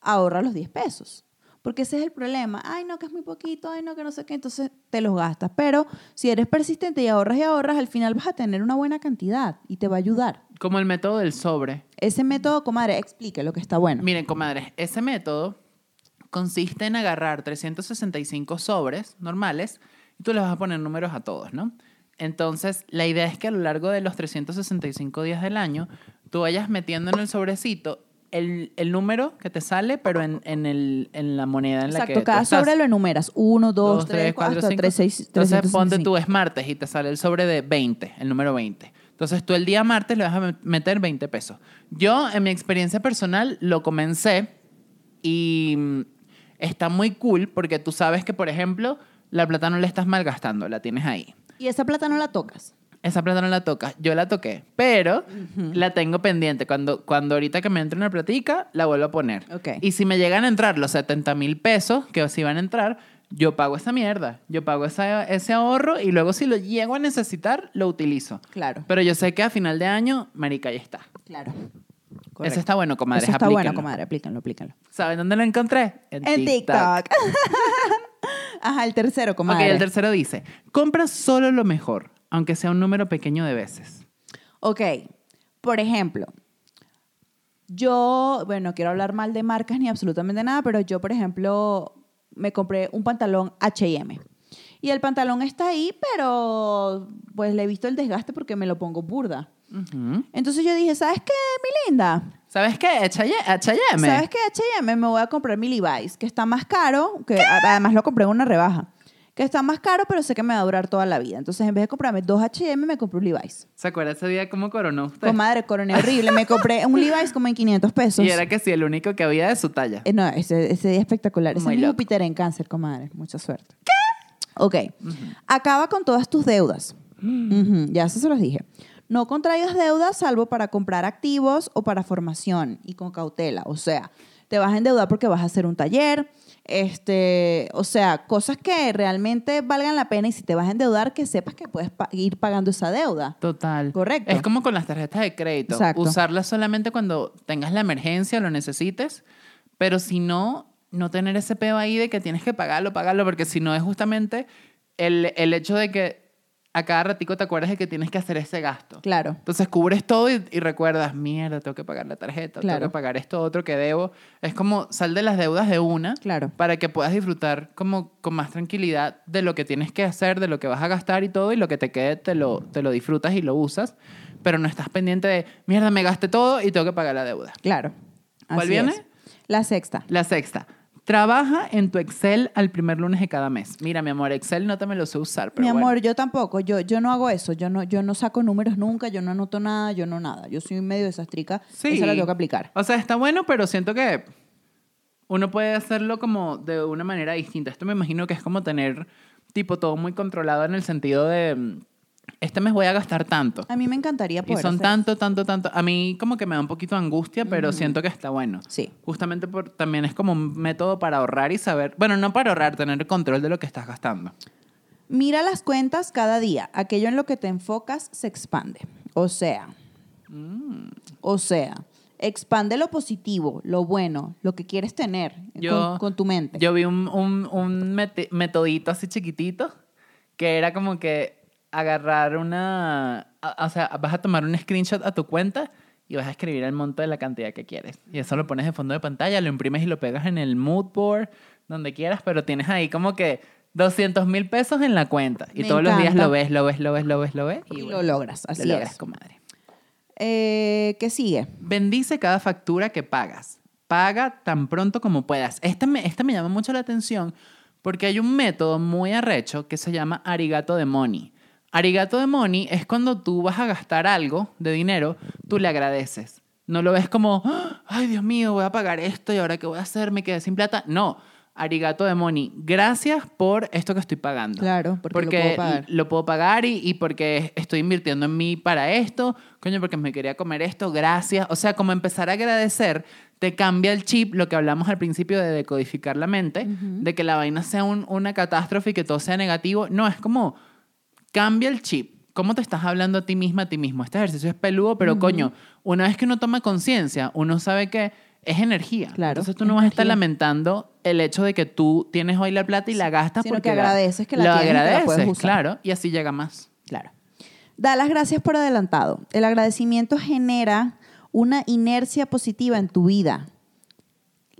ahorra los 10 pesos. Porque ese es el problema. Ay, no, que es muy poquito, ay, no, que no sé qué, entonces te los gastas. Pero si eres persistente y ahorras y ahorras, al final vas a tener una buena cantidad y te va a ayudar. Como el método del sobre. Ese método, comadre, explique lo que está bueno. Miren, comadres, ese método consiste en agarrar 365 sobres normales y tú les vas a poner números a todos, ¿no? Entonces, la idea es que a lo largo de los 365 días del año, tú vayas metiendo en el sobrecito el, el número que te sale, pero en, en, el, en la moneda en la que Exacto, tú cada estás. sobre lo enumeras. Uno, dos, Dos, tres, tres, cuatro, cuatro, cinco. tres, seis, Entonces ponte 365. tú es martes y te sale el sobre de 20, el número 20. Entonces tú el día martes le vas a met- meter 20 pesos. Yo en mi experiencia personal lo comencé y mm, está muy cool porque tú sabes que, por ejemplo, la plata no la estás malgastando, la tienes ahí. Y esa plata no la tocas. Esa plata no la tocas, yo la toqué, pero la tengo pendiente. Cuando, cuando ahorita que me entre una platica, la vuelvo a poner. Ok. Y si me llegan a entrar los 70 mil pesos, que sí van a entrar, yo pago esa mierda. Yo pago esa- ese ahorro y luego si lo llego a necesitar, lo utilizo. Claro, Pero yo sé que a final de año, marica, ya está. claro. Eso está bueno, comadres, Eso está bueno, aplíquenlo. comadre, aplíquenlo, aplíquenlo. ¿Saben dónde lo encontré? En TikTok. Ajá, el tercero, Ok, comadre. el tercero dice, compra solo lo mejor, aunque sea un número pequeño de veces. Ok, por ejemplo, yo, bueno, no quiero hablar mal de marcas ni absolutamente nada, pero yo, por ejemplo, me compré un pantalón HM. Y el pantalón está ahí, pero pues le he visto el desgaste porque me lo pongo burda. Entonces yo dije, ¿sabes qué, mi linda? ¿Sabes qué? H&M. ¿Sabes qué, H&M? Me voy a comprar mi Levi's, que está más caro, que además lo compré en una rebaja, que está más caro, pero sé que me va a durar toda la vida. Entonces, en vez de comprarme dos H&M, me compré un Levi's. ¿Se acuerda ese día cómo coronó usted? Comadre, coroné horrible. Me compré un Levi's como en 500 pesos. Y era que sí, el único que había de su talla. Eh, no, ese, ese día espectacular. Ese Muy es mi loco. Júpiter en cáncer, comadre. Mucha suerte. ¿Qué? Ok. Acaba con todas tus deudas. Ujú, Ya eso se los dije. No contraigas deudas salvo para comprar activos o para formación y con cautela. O sea, te vas a endeudar porque vas a hacer un taller. Este, o sea, cosas que realmente valgan la pena y si te vas a endeudar, que sepas que puedes pa- ir pagando esa deuda. Total. Correcto. Es como con las tarjetas de crédito. Exacto. Usarlas solamente cuando tengas la emergencia lo necesites, pero si no, no tener ese peo ahí de que tienes que pagarlo, pagarlo, porque si no es justamente el, el hecho de que a cada ratico te acuerdas de que tienes que hacer ese gasto. Claro. Entonces cubres todo y, y recuerdas, mierda, tengo que pagar la tarjeta, Claro. tengo que pagar esto otro que debo. Es como sal de las deudas de una Claro. para que puedas disfrutar como con más tranquilidad de lo que tienes que hacer, de lo que vas a gastar y todo, y lo que te quede te lo, te lo disfrutas y lo usas, pero no estás pendiente de, mierda, me gasté todo y tengo que pagar la deuda. Claro. ¿Cuál Así viene? es. La sexta. La sexta, trabaja en tu Excel al primer lunes de cada mes. Mira, mi amor, Excel no te me lo sé usar, pero Mi bueno. amor, yo tampoco, yo, yo no hago eso, yo no, yo no saco números nunca, yo no anoto nada, yo no nada. Yo soy medio desastrica, Sí. esa la tengo que aplicar. O sea, está bueno, pero siento que uno puede hacerlo como de una manera distinta. Esto me imagino que es como tener tipo todo muy controlado en el sentido de mm, este mes voy a gastar tanto. A mí me encantaría Y poder son hacer tanto, tanto, tanto. A mí como que me da un poquito de angustia, pero siento que está bueno. Sí. Justamente por, también es como un método para ahorrar y saber, bueno, no para ahorrar, tener control de lo que estás gastando. Mira las cuentas cada día. Aquello en lo que te enfocas se expande. O sea, Mm. o sea, expande lo positivo, lo bueno, lo que quieres tener Yo- con, con tu mente. Yo vi un, un, un metodito así chiquitito que era como que agarrar una, o sea, vas a tomar un screenshot a tu cuenta y vas a escribir el monto de la cantidad que quieres. Y eso lo pones de fondo de pantalla, lo imprimes y lo pegas en el mood board, donde quieras, pero tienes ahí como que 200 mil pesos en la cuenta. Y Me todos los días lo ves, lo ves, lo ves, lo ves, lo ves. y bueno, lo logras, así lo logras, es. comadre. Eh, ¿Qué sigue? Bendice cada factura que pagas. Paga tan pronto como puedas. Esta me, esta me llama mucho la atención porque hay un método muy arrecho que se llama arigato de money. Arigato de money es cuando tú vas a gastar algo de dinero, tú le agradeces. No lo ves como, "Ah, ay Dios mío, voy a pagar esto y ahora qué voy a hacer, me quedé sin plata. No, arigato de money. Gracias por esto que estoy pagando. Claro, porque lo puedo pagar. lo puedo pagar y, y porque estoy invirtiendo en mí para esto, coño, porque me quería comer esto, gracias. O sea, como empezar a agradecer, te cambia el chip, lo que hablamos al principio de decodificar la mente, de que la vaina sea un- una catástrofe y que todo sea negativo. No, es como, cambia el chip. ¿Cómo te estás hablando a ti misma, a ti mismo? Este ejercicio es peludo, pero coño, una vez que uno toma conciencia, uno sabe que es energía. Claro, Entonces tú no vas a estar lamentando el hecho de que tú tienes hoy la plata y la gastas Sino porque que la- agradeces que la lo tienes y que la agradeces, puedes usar. claro, y así llega más. Claro. Da las gracias por adelantado. El agradecimiento genera una inercia positiva en tu vida.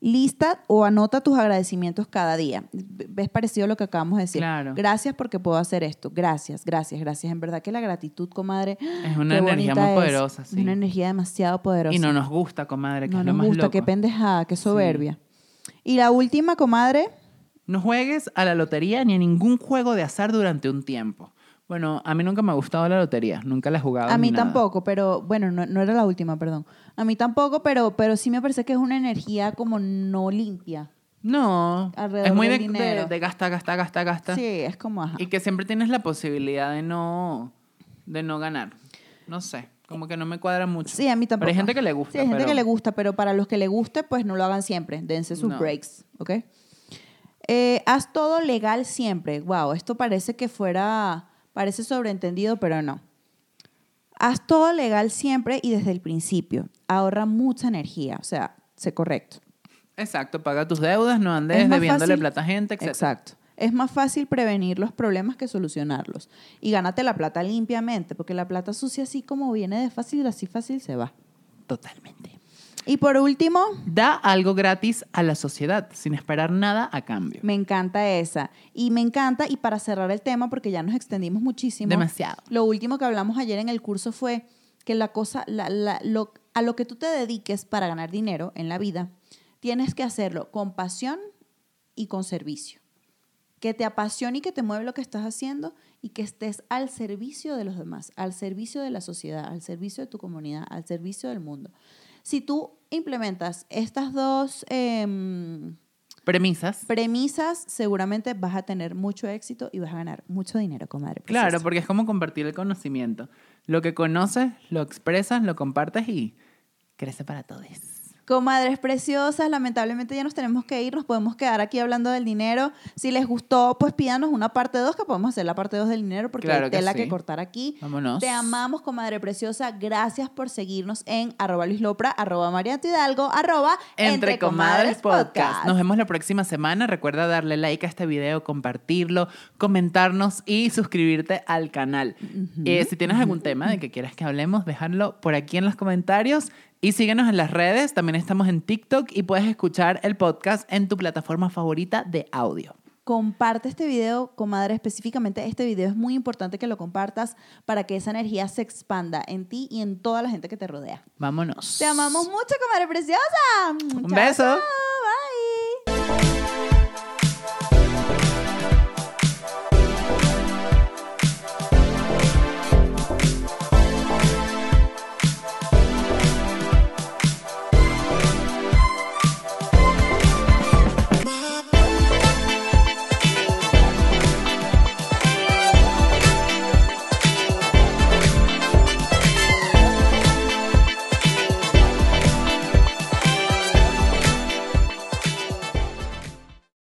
Lista o anota tus agradecimientos cada día. ¿Ves parecido a lo que acabamos de decir? Claro. Gracias porque puedo hacer esto. Gracias, gracias, gracias. En verdad que la gratitud, comadre, Es una energía muy es. poderosa, Es sí. una energía demasiado poderosa. Y no nos gusta, comadre, que No es lo nos más gusta, loco. qué pendejada, qué soberbia. Y la última, comadre, No juegues a la lotería ni a ningún juego de azar durante un tiempo. Bueno, a mí nunca me ha gustado la lotería, nunca la he jugado. A mí nada. tampoco, pero bueno, no, no era la última, perdón. A mí tampoco, pero, pero sí me parece que es una energía como no limpia. No, Alrededor es muy del de, dinero. de, de gasta, gasta, gasta, gasta. Sí, es como ajá. Y que siempre tienes la posibilidad de no, de no ganar. No sé, como que no me cuadra mucho. Sí, a mí tampoco. Pero hay gente que le gusta. Sí, hay gente pero- que le gusta, pero para los que le guste, pues no lo hagan siempre. Dense sus No. breaks, ¿ok? Eh, haz todo legal siempre. Wow, esto parece que fuera, parece sobreentendido, pero no. Haz todo legal siempre y desde el principio. Ahorra mucha energía, o sea, sé correcto. Exacto, paga tus deudas, no Es andes debiéndole fácil- plata a gente, etc. Exacto. Es más fácil prevenir los problemas que solucionarlos. Y gánate la plata limpiamente, porque la plata sucia así como viene de fácil, así fácil se va. Totalmente. Y por último, Da algo gratis a la sociedad sin esperar nada a cambio. me encanta esa. Y me encanta, y para cerrar el tema, porque ya nos extendimos muchísimo. Demasiado. Lo último que hablamos ayer en el curso fue que la cosa, la- la- lo- a lo que tú te dediques para ganar dinero en la vida, tienes que hacerlo con pasión y con servicio. Que te apasione y que te mueve lo que estás haciendo y que estés al servicio de los demás, al servicio de la sociedad, al servicio de tu comunidad, al servicio del mundo. Si tú implementas estas dos em, Premisas. premisas, seguramente vas a tener mucho éxito y vas a ganar mucho dinero, comadre. Claro, porque es como compartir el conocimiento. Lo que conoces, lo expresas, lo compartes y crece para todos. Comadres preciosas, lamentablemente ya nos tenemos que ir, nos podemos quedar aquí hablando del dinero. Si les gustó, pues pídanos una parte 2, que podemos hacer la parte 2 del dinero porque Claro hay tela que, sí. cortar aquí. Vámonos. Te amamos, comadre preciosa. Gracias por seguirnos en arroba Luis Lopra, arroba Mariato Hidalgo, arroba Entre Comadres Podcast. Nos vemos la próxima semana. Recuerda darle like a este video, compartirlo, comentarnos y suscribirte al canal. Eh, si tienes algún tema de que quieras que hablemos, déjalo por aquí en los comentarios. Y síguenos en las redes. También estamos en TikTok y puedes escuchar el podcast en tu plataforma favorita de audio. Comparte este video, comadre, específicamente este video es muy importante que lo compartas para que esa energía se expanda en ti y en toda la gente que te rodea. Vámonos. Te amamos mucho, comadre preciosa. Un Chao, beso. chao.